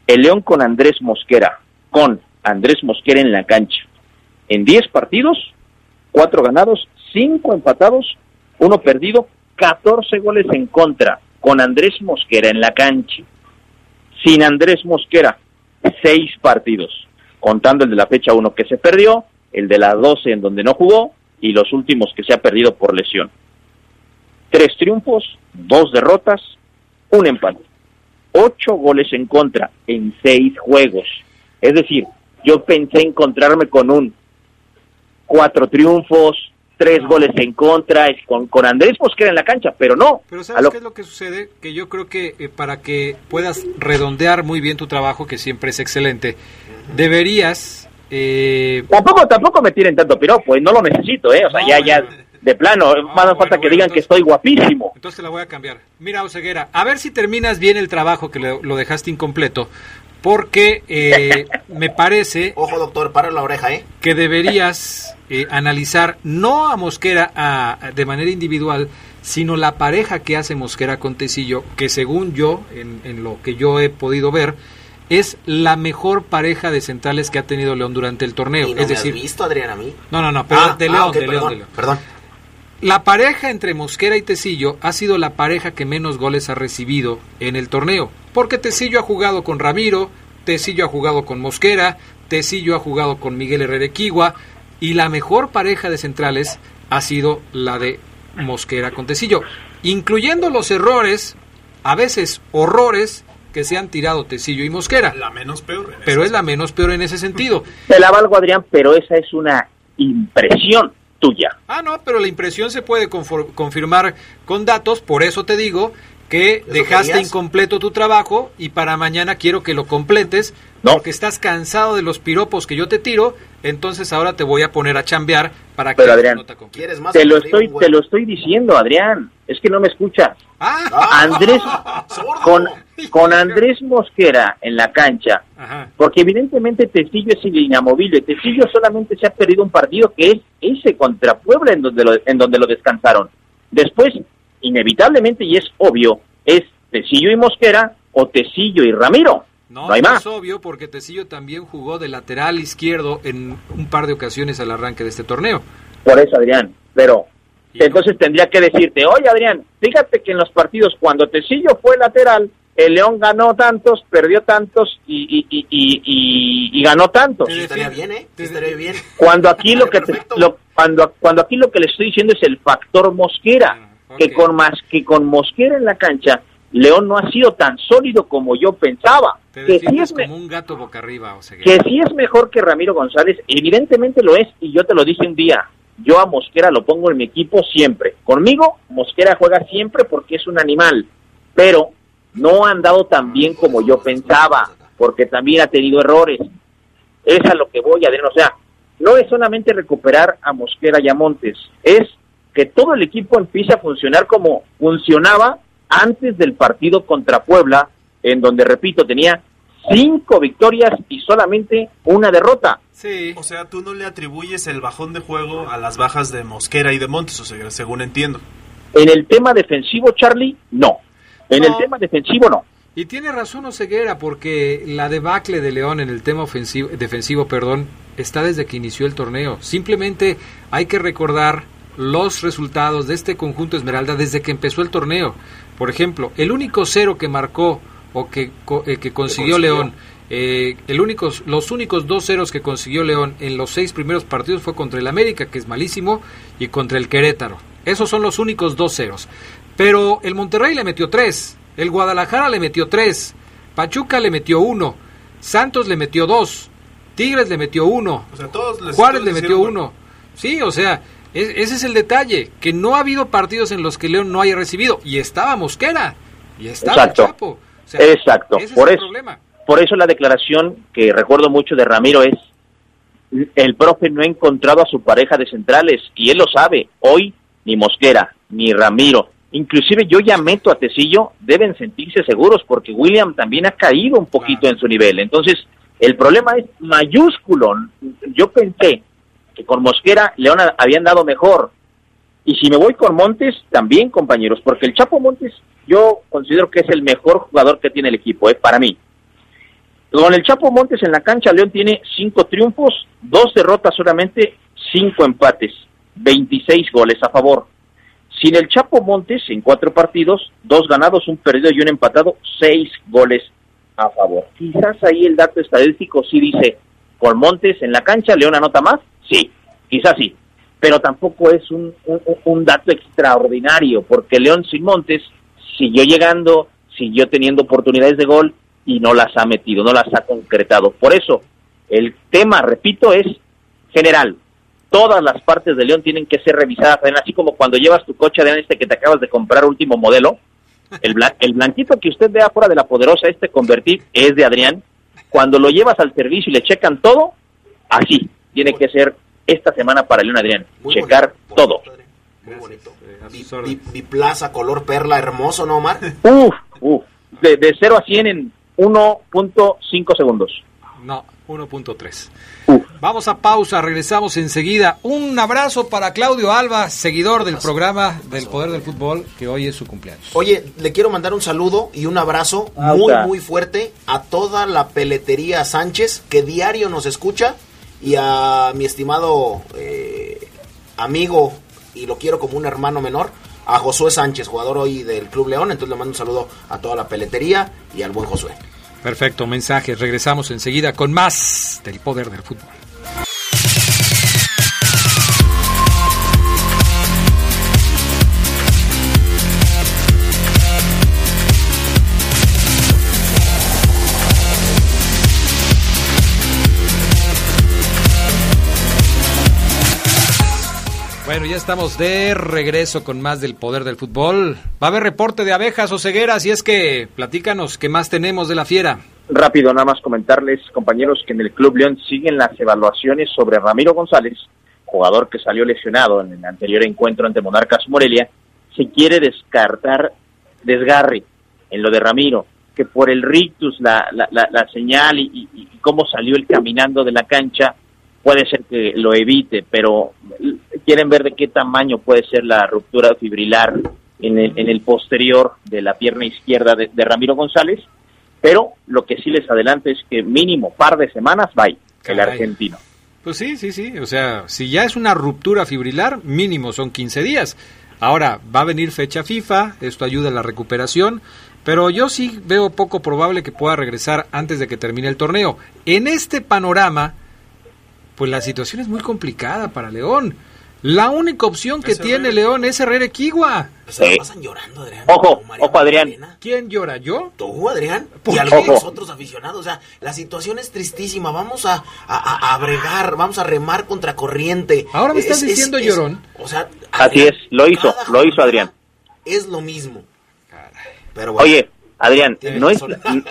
el León con Andrés Mosquera, con Andrés Mosquera en la cancha, en 10 partidos, 4 ganados, 5 empatados, 1 perdido, 14 goles en contra, con Andrés Mosquera en la cancha. Sin Andrés Mosquera, 6 partidos, contando el de la fecha 1 que se perdió, el de la 12 en donde no jugó y los últimos que se ha perdido por lesión tres triunfos, dos derrotas, un empate. Ocho goles en contra en seis juegos. Es decir, yo pensé encontrarme con un cuatro triunfos, tres goles en contra, con, con Andrés Mosquera en la cancha, pero no. Pero ¿sabes lo- qué es lo que sucede? Que yo creo que eh, para que puedas redondear muy bien tu trabajo, que siempre es excelente, deberías... eh, Tampoco, tampoco me tiren tanto piropo, eh, no lo necesito, ¿eh? O sea, ya, ya, de plano, más no falta que digan que estoy guapísimo. Entonces te la voy a cambiar. Mira, Oseguera, a ver si terminas bien el trabajo que lo, lo dejaste incompleto, porque eh, me parece... Ojo, doctor, para la oreja, ¿eh? que deberías eh, analizar no a Mosquera a- a- de manera individual, sino la pareja que hace Mosquera con Tecillo, que según yo, en, en lo que yo he podido ver, es la mejor pareja de centrales que ha tenido León durante el torneo. ¿Y no es me has visto, Adrián, a mí? no, no, no, pero Ah, de ah, León, ok, de León, perdón, de León. Perdón. La pareja entre Mosquera y Tecillo ha sido la pareja que menos goles ha recibido en el torneo, porque Tecillo ha jugado con Ramiro, Tecillo ha jugado con Mosquera, Tecillo ha jugado con Miguel Herrera Equigua, y la mejor pareja de centrales ha sido la de Mosquera con Tecillo, incluyendo los errores, a veces horrores, que se han tirado Tecillo y Mosquera. La menos peor. Pero es la menos peor en ese sentido. Te la valgo, Adrián, pero esa es una impresión tuya. Ah, no, pero la impresión se puede confor- confirmar con datos, por eso te digo que ¿Eso dejaste querías? incompleto tu trabajo y para mañana quiero que lo completes porque estás cansado de los piropos que yo te tiro, entonces ahora te voy a poner a chambear para que Pero Adrián, nota completa. ¿Quieres más? te lo Te estoy, te lo estoy diciendo, Adrián. Es que no me escuchas. Ah, Andrés, Sordo. con, con Andrés Mosquera en la cancha, Ajá. porque evidentemente Tecillo es inamovible. Tecillo solamente se ha perdido un partido que es ese contra Puebla en donde lo, en donde lo descansaron. Después, inevitablemente, y es obvio, es Tecillo y Mosquera o Tecillo y Ramiro. No, No hay no más. es obvio porque Tecillo también jugó de lateral izquierdo en un par de ocasiones al arranque de este torneo. Por eso, Adrián. Pero entonces tendría que decirte, oye, Adrián, fíjate que en los partidos cuando Tecillo fue lateral, el León ganó tantos, perdió tantos y, y, y, y, y- y ganó tantos. Sí, estaría bien, ¿eh? Sí, estaría bien. Cuando aquí lo que te- lo- cuando cuando aquí lo que le estoy diciendo es el factor Mosquera, Que con más que con Mosquera en la cancha, León no ha sido tan sólido como yo pensaba. Te Que sí, es me- como un gato boca arriba, o sea, que sí es mejor que Ramiro González, evidentemente lo es, y yo te lo dije un día, yo a Mosquera lo pongo en mi equipo siempre. Conmigo, Mosquera juega siempre porque es un animal, pero no ha andado tan bien como yo pensaba, porque también ha tenido errores. Es a lo que voy, Adrián, o sea, no es solamente recuperar a Mosquera y a Montes, es que todo el equipo empiece a funcionar como funcionaba antes del partido contra Puebla, en donde, repito, tenía cinco victorias y solamente una derrota. Sí. O sea, tú no le atribuyes el bajón de juego a las bajas de Mosquera y de Montes, o sea, según entiendo. En el tema defensivo, Charlie, no. En No. el tema defensivo, no. Y tiene razón Oseguera, porque la debacle de León en el tema ofensivo, defensivo, perdón, está desde que inició el torneo. Simplemente hay que recordar los resultados de este conjunto Esmeralda desde que empezó el torneo. Por ejemplo, el único cero que marcó o que, eh, que consiguió consiguió. León, eh, el único, los únicos dos ceros que consiguió León en los seis primeros partidos fue contra el América, que es malísimo, y contra el Querétaro. Esos son los únicos dos ceros. Pero el Monterrey le metió tres, el Guadalajara le metió tres, Pachuca le metió uno, Santos le metió dos, Tigres le metió uno, O sea, todos les Juárez le metió uno. Sí, o sea, es- ese es el detalle, que no ha habido partidos en los que León no haya recibido. Y estaba Mosquera, y estaba Exacto. Chapo. O sea, Exacto. ese es Por el eso. problema. Por eso la declaración que recuerdo mucho de Ramiro es, el profe no ha encontrado a su pareja de centrales y él lo sabe. Hoy ni Mosquera, ni Ramiro, inclusive yo ya meto a Tecillo, deben sentirse seguros porque William también ha caído un poquito en su nivel. Entonces, el problema es mayúsculo. Yo pensé que con Mosquera León habían dado mejor. Y si me voy con Montes, también compañeros, porque el Chapo Montes yo considero que es el mejor jugador que tiene el equipo, ¿eh? para mí. Con el Chapo Montes en la cancha, León tiene cinco triunfos, dos derrotas solamente, cinco empates, 26 goles a favor. Sin el Chapo Montes, en cuatro partidos, dos ganados, un perdido y un empatado, seis goles a favor. Quizás ahí el dato estadístico sí dice, con Montes en la cancha, León anota más, sí, quizás sí, pero tampoco es un, dato extraordinario, porque León sin Montes siguió llegando, siguió teniendo oportunidades de gol y no las ha metido, no las ha concretado. Por eso, el tema, repito, es general. Todas las partes de León tienen que ser revisadas, así como cuando llevas tu coche de este que te acabas de comprar último modelo, el, blan- el blanquito que usted ve afuera de la poderosa, este convertir, es de Adrián. Cuando lo llevas al servicio y le checan todo, así tiene que ser esta semana para León Adrián. Muy checar bonito, todo. Muy bonito. Eh, Biplaza, color perla, hermoso, ¿no, Omar? Uf, uf. De, de 0 a 100 en 1.5 segundos. No, 1.3. Uf. Vamos a pausa, regresamos enseguida. Un abrazo para Claudio Alba, seguidor del programa del Poder del Fútbol, que hoy es su cumpleaños. Oye, le quiero mandar un saludo y un abrazo muy, muy fuerte a toda la peletería Sánchez que diario nos escucha y a mi estimado eh, amigo, y lo quiero como un hermano menor, a Josué Sánchez, jugador hoy del Club León. Entonces le mando un saludo a toda la peletería y al buen Josué. Perfecto, mensajes. Regresamos enseguida con más del Poder del Fútbol. Bueno, ya estamos de regreso con más del poder del fútbol. Va a haber reporte de abejas o cegueras y es que platícanos qué más tenemos de la fiera. Rápido, nada más comentarles, compañeros, que en el Club León siguen las evaluaciones sobre Ramiro González, jugador que salió lesionado en el anterior encuentro ante Monarcas Morelia. Se quiere descartar desgarre en lo de Ramiro, que por el rictus, la, la, la, señal y, cómo salió él caminando de la cancha, puede ser que lo evite, pero quieren ver de qué tamaño puede ser la ruptura fibrilar en el, en el posterior de la pierna izquierda de, Ramiro González, pero lo que sí les adelanto es que mínimo par de semanas va el argentino. Pues sí, sí, sí, o sea, si ya es una ruptura fibrilar, mínimo son 15 días. Ahora, va a venir fecha FIFA, esto ayuda a la recuperación, pero yo sí veo poco probable que pueda regresar antes de que termine el torneo. En este panorama, pues la situación es muy complicada para León. La única opción que tiene León es Herrera Equigua. Se pasan llorando, Adrián. Ojo, ojo, Adrián. ¿Quién llora? ¿Yo? Tú, Adrián. Y algunos otros aficionados. O sea, la situación es tristísima. Vamos a, a, bregar, vamos a remar contra corriente. Ahora me estás diciendo llorón. o sea, así es, lo hizo, lo hizo Adrián. Es lo mismo. Pero Oye, Adrián, no es,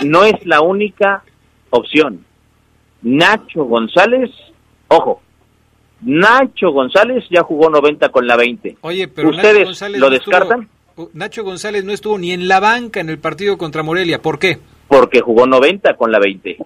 no es la única opción. Nacho González Ojo, Nacho González ya jugó 90 con la 20. Oye, pero ¿Ustedes lo descartan? Uh, Nacho González no estuvo ni en la banca en el partido contra Morelia. ¿Por qué? Porque jugó 90 con la 20.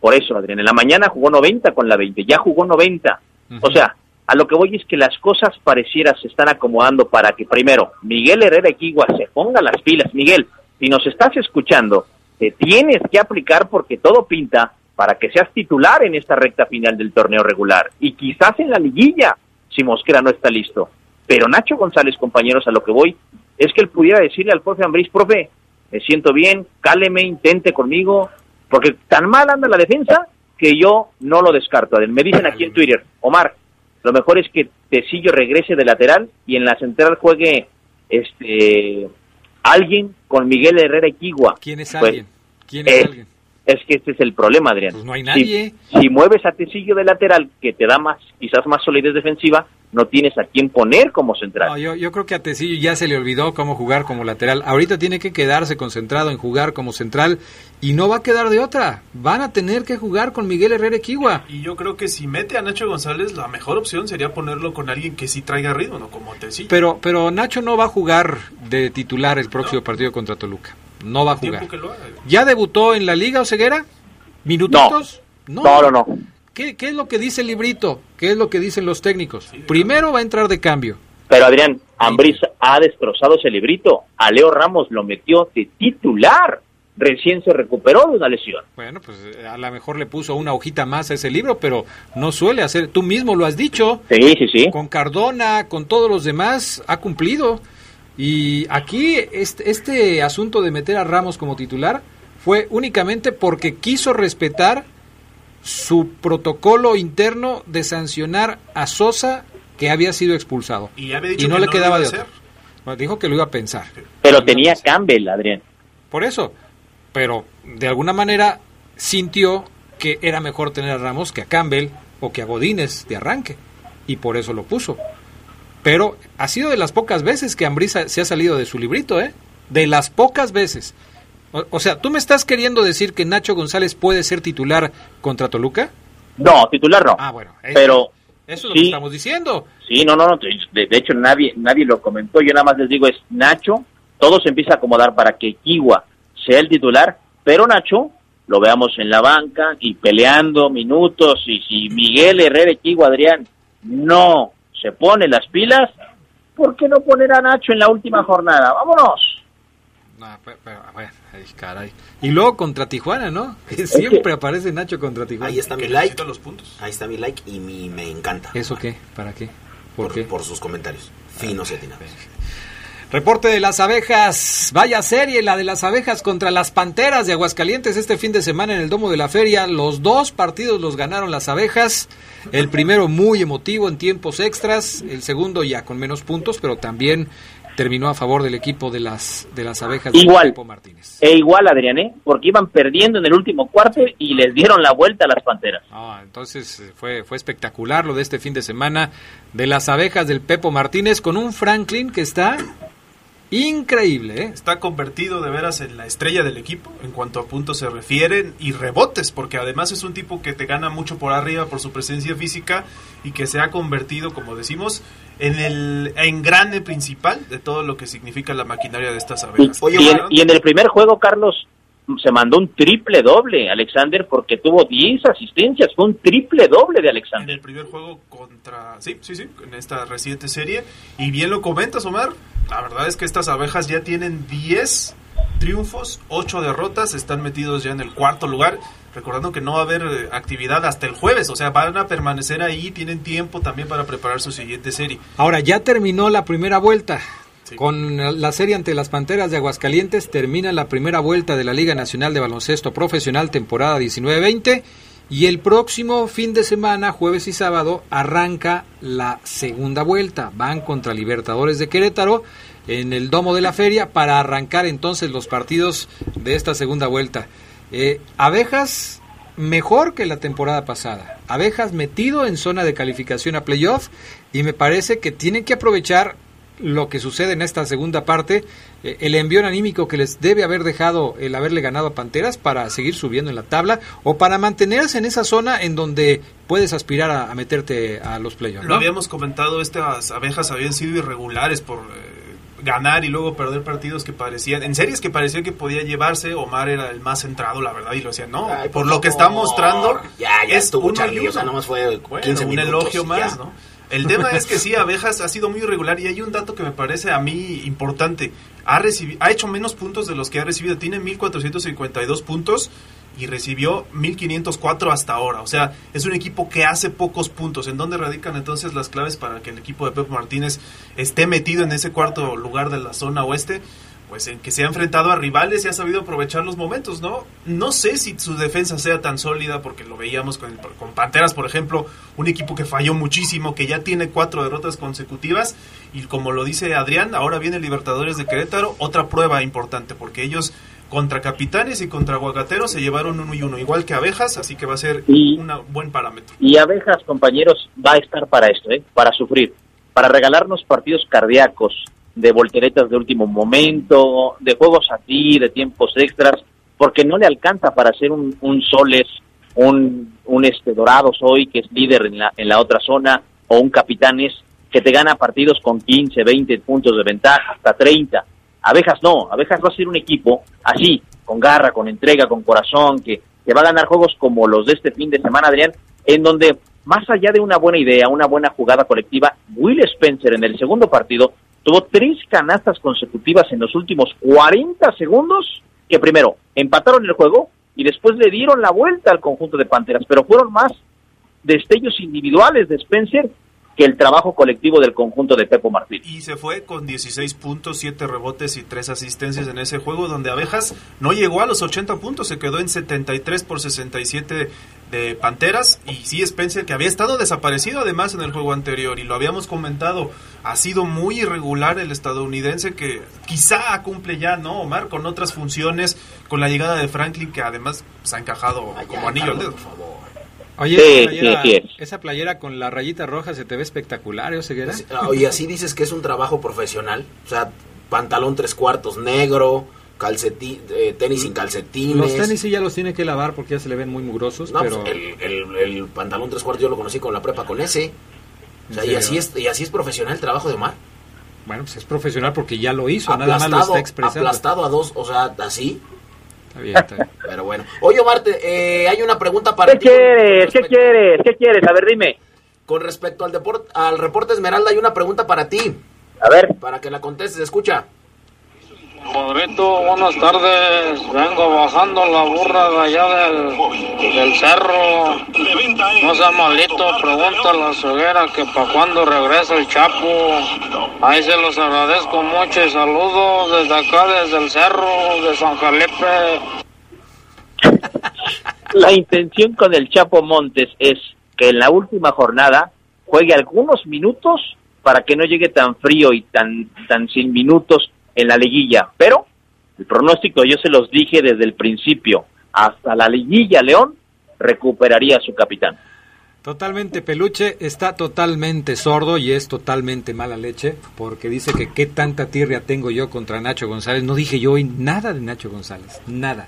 Por eso, Adrián, en la mañana jugó 90 con la 20, ya jugó 90. O sea, a lo que voy es que las cosas parecieras se están acomodando para que primero Miguel Herrera Equigua se ponga las pilas. Miguel, si nos estás escuchando, te tienes que aplicar porque todo pinta para que seas titular en esta recta final del torneo regular y quizás en la liguilla si Mosquera no está listo. Pero Nacho González, compañeros, a lo que voy es que él pudiera decirle al profe Ambriz, profe, me siento bien, cáleme, intente conmigo, porque tan mal anda la defensa que yo no lo descarto. Me dicen aquí en Twitter, Omar, lo mejor es que Tecillo regrese de lateral y en la central juegue este alguien con Miguel Herrera Equigua. ¿Quién es pues, alguien? ¿Quién es alguien? Es que este es el problema, Adrián. Pues no hay nadie. Si, mueves a Tecillo de lateral, que te da más, quizás más solidez defensiva, no tienes a quién poner como central. No, yo, yo creo que a Tecillo ya se le olvidó cómo jugar como lateral. Ahorita tiene que quedarse concentrado en jugar como central y no va a quedar de otra. Van a tener que jugar con Miguel Herrera Equigua. Y yo creo que si mete a Nacho González, la mejor opción sería ponerlo con alguien que sí traiga ritmo, no como Tecillo. Pero, pero Nacho no va a jugar de titular el próximo partido contra Toluca. No va a jugar. ¿Ya debutó en la Liga Oseguera? ¿Minutitos? No, no, no. ¿Qué, es lo que dice el librito? ¿Qué es lo que dicen los técnicos? Primero va a entrar de cambio. Pero Adrián, Ambriz ha destrozado ese librito. A Leo Ramos lo metió de titular. Recién se recuperó de una lesión. Bueno, pues eh, a lo mejor le puso una hojita más a ese libro, pero no suele hacer. Tú mismo lo has dicho. Sí, sí, sí. Con Cardona, con todos los demás, ha cumplido. Y aquí este, este asunto de meter a Ramos como titular fue únicamente porque quiso respetar su protocolo interno de sancionar a Sosa que había sido expulsado. Y, no le quedaba de otro. dijo que lo iba a pensar. Pero tenía Campbell, Adrián. Por eso. Pero de alguna manera sintió que era mejor tener a Ramos que a Campbell o que a Godínez de arranque. Y por eso lo puso. Pero ha sido de las pocas veces que Ambrisa se ha salido de su librito, ¿eh? De las pocas veces. O, sea, ¿tú me estás queriendo decir que Nacho González puede ser titular contra Toluca? No, titular no. Ah, bueno. pero eso es lo que estamos diciendo. Sí, no, no, no. De, hecho, nadie, nadie lo comentó. Yo nada más les digo es Nacho. Todo se empieza a acomodar para que Kiwa sea el titular, pero Nacho lo veamos en la banca y peleando minutos. Y si Miguel Herrera Kiwa Adrián no se pone las pilas, ¿por qué no poner a Nacho en la última jornada? Vámonos. No, pero, caray. Y luego contra Tijuana, ¿no? Siempre aparece Nacho contra Tijuana. Ahí está mi like. Los puntos. Ahí está mi like y mi, me encanta. ¿Eso qué? ¿Para qué? ¿Por, qué? Por sus comentarios. Finos y Reporte de las abejas. Vaya serie, la de las abejas contra las panteras de Aguascalientes este fin de semana en el Domo de la Feria. Los dos partidos los ganaron las abejas. El primero muy emotivo en tiempos extras. El segundo ya con menos puntos, pero también terminó a favor del equipo de las de las abejas igual, de Pepo Martínez. E igual, Adrián, ¿eh? porque iban perdiendo en el último cuarto y les dieron la vuelta a las Panteras. Ah, entonces eh, fue, fue espectacular lo de este fin de semana de las abejas del Pepo Martínez con un Franklin que está Increíble, ¿eh? Está convertido de veras en la estrella del equipo en cuanto a puntos se refieren y rebotes, porque además es un tipo que te gana mucho por arriba por su presencia física y que se ha convertido, como decimos, en el engrane principal de todo lo que significa la maquinaria de estas abejas. y, en, y en el primer juego, Carlos, se mandó un triple doble, Alexander, porque tuvo 10 asistencias, fue un triple doble de Alexander. En el primer juego contra, sí, sí, sí, en esta reciente serie. Y bien lo comentas, Omar, la verdad es que estas abejas ya tienen 10 triunfos, 8 derrotas, están metidos ya en el cuarto lugar. Recordando que no va a haber eh, actividad hasta el jueves, o sea, van a permanecer ahí, tienen tiempo también para preparar su siguiente serie. Ahora, ya terminó la primera vuelta. Con la serie ante las Panteras de Aguascalientes termina la primera vuelta de la Liga Nacional de Baloncesto Profesional temporada 19-20 y el próximo fin de semana, jueves y sábado, arranca la segunda vuelta. Van contra Libertadores de Querétaro en el domo de la feria para arrancar entonces los partidos de esta segunda vuelta. Eh, abejas mejor que la temporada pasada. Abejas metido en zona de calificación a playoff y me parece que tienen que aprovechar lo que sucede en esta segunda parte, eh, el envío anímico que les debe haber dejado el haberle ganado a Panteras para seguir subiendo en la tabla o para mantenerse en esa zona en donde puedes aspirar a, meterte a los playoffs. Lo habíamos comentado, estas abejas habían sido irregulares por eh, ganar y luego perder partidos que parecían, en series que parecía que podía llevarse, Omar era el más centrado, la verdad, y lo decía, no, por, lo que está mostrando, ya, ya es estuvo Charlie, o sea, nomás fue 15 un elogio más, ¿no? El tema es que sí, Abejas ha sido muy irregular y hay un dato que me parece a mí importante. Ha, recibido, ha hecho menos puntos de los que ha recibido. Tiene 1.452 puntos y recibió 1.504 hasta ahora. O sea, es un equipo que hace pocos puntos. ¿En dónde radican entonces las claves para que el equipo de Pep Martínez esté metido en ese cuarto lugar de la zona oeste? Pues en que se ha enfrentado a rivales y ha sabido aprovechar los momentos, ¿no? No sé si su defensa sea tan sólida, porque lo veíamos con, con Panteras, por ejemplo, un equipo que falló muchísimo, que ya tiene cuatro derrotas consecutivas, y como lo dice Adrián, ahora viene Libertadores de Querétaro, otra prueba importante, porque ellos contra Capitanes y contra Aguacateros se llevaron uno y uno, igual que Abejas, así que va a ser un buen parámetro. Y Abejas, compañeros, va a estar para esto, ¿eh? para sufrir, para regalarnos partidos cardíacos, de volteretas de último momento, de juegos así, de tiempos extras, porque no le alcanza para hacer un, un Soles, un, un este Dorados hoy, que es líder en la, en la otra zona, o un Capitanes, que te gana partidos con 15, 20 puntos de ventaja, hasta 30. Abejas no, Abejas va a ser un equipo así, con garra, con entrega, con corazón, que, que va a ganar juegos como los de este fin de semana, Adrián, en donde más allá de una buena idea, una buena jugada colectiva, Will Spencer en el segundo partido tuvo tres canastas consecutivas en los últimos 40 segundos, que primero empataron el juego y después le dieron la vuelta al conjunto de Panteras, pero fueron más destellos individuales de Spencer que el trabajo colectivo del conjunto de Pepo Martín. Y se fue con 16 puntos, 7 rebotes y 3 asistencias en ese juego donde Abejas no llegó a los 80 puntos, se quedó en 73 por 67 de Panteras y sí Spencer que había estado desaparecido además en el juego anterior y lo habíamos comentado, ha sido muy irregular el estadounidense que quizá cumple ya, ¿no, Omar? Con otras funciones, con la llegada de Franklin que además se ha encajado como anillo al dedo. Por favor. Oye, esa, playera, con la rayita roja se te ve espectacular, ¿eh, Oseguera? Oye, así dices que es un trabajo profesional. O sea, pantalón tres cuartos negro, calcetín, eh, tenis sin calcetines. Los tenis sí ya los tiene que lavar porque ya se le ven muy mugrosos. No, pues, pero... el, el, pantalón tres cuartos yo lo conocí con la prepa con ese. O sea, y así, es, y así es profesional el trabajo de Omar. Bueno, pues es profesional porque ya lo hizo, nada más lo está expresando. Aplastado a dos, o sea, así. Pero bueno. Oye, Marte, eh, hay una pregunta para ¿Qué Quieres, ¿Qué quieres? ¿Qué quieres? A ver, dime. Con respecto al, deporte, al reporte Esmeralda, hay una pregunta para ti. A ver. Para que la contestes, escucha. Padrito, buenas tardes. Vengo bajando la burra de allá del, del cerro. No sea malito, pregunta a la ceguera que para cuando regresa el Chapo. Ahí se los agradezco mucho y saludos desde acá, desde el cerro de San Felipe. La intención con el Chapo Montes es que en la última jornada juegue algunos minutos para que no llegue tan frío y tan, tan sin minutos en la liguilla. Pero el pronóstico yo se los dije desde el principio. Hasta la liguilla León recuperaría a su capitán. Totalmente peluche, está totalmente sordo y es totalmente mala leche porque dice que qué tanta tirria tengo yo contra Nacho González. No dije yo hoy nada de Nacho González, nada.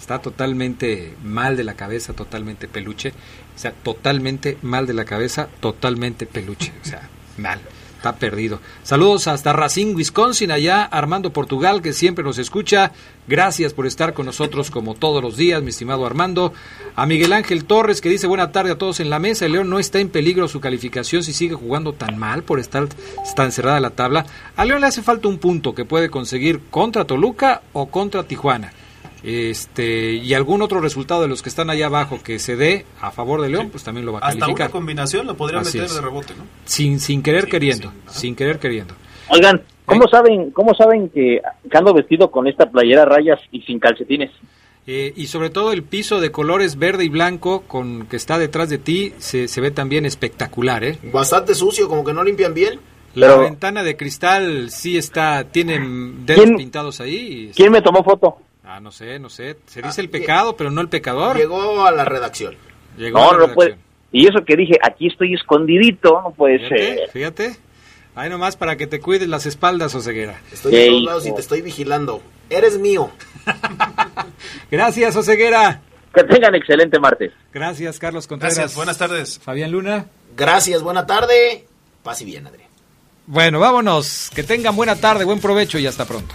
Está totalmente mal de la cabeza, totalmente peluche. O sea, totalmente mal de la cabeza, totalmente peluche. O sea, mal. Está perdido. Saludos hasta Racine, Wisconsin, allá Armando Portugal, que siempre nos escucha. Gracias por estar con nosotros como todos los días, mi estimado Armando. A Miguel Ángel Torres, que dice buena tarde a todos en la mesa. El León no está en peligro su calificación si sigue jugando tan mal por estar tan cerrada la tabla. A León le hace falta un punto que puede conseguir contra Toluca o contra Tijuana este y algún otro resultado de los que están allá abajo que se dé a favor de León, pues también lo va a Hasta calificar. una combinación lo podría meter de rebote, ¿no? Sin, sin querer queriendo, sin querer queriendo. Oigan, ¿cómo saben, cómo saben que, que ando vestido con esta playera a rayas y sin calcetines? Eh, y sobre todo el piso de colores verde y blanco con que está detrás de ti se, se ve también espectacular, ¿eh? Bastante sucio, como que no limpian bien. La Pero- ventana de cristal sí está, tiene dedos ¿Quién- pintados ahí. y- ¿Quién me tomó foto? Ah, no sé, no sé. Se dice el pecado, pero no el pecador. Llegó a la redacción. Llegó No, a la no puede. Y eso que dije, aquí estoy escondidito, no puede Fíjate, ser. fíjate. Ahí nomás para que te cuides las espaldas, Oseguera. Estoy en todos lados y te estoy vigilando. Eres mío. Gracias, Oseguera. Que tengan excelente martes. Gracias, Carlos Contreras. Gracias, buenas tardes. Fabián Luna. Gracias, buena tarde. Paz y bien, Adrián. Bueno, vámonos. Que tengan buena tarde, buen provecho y hasta pronto.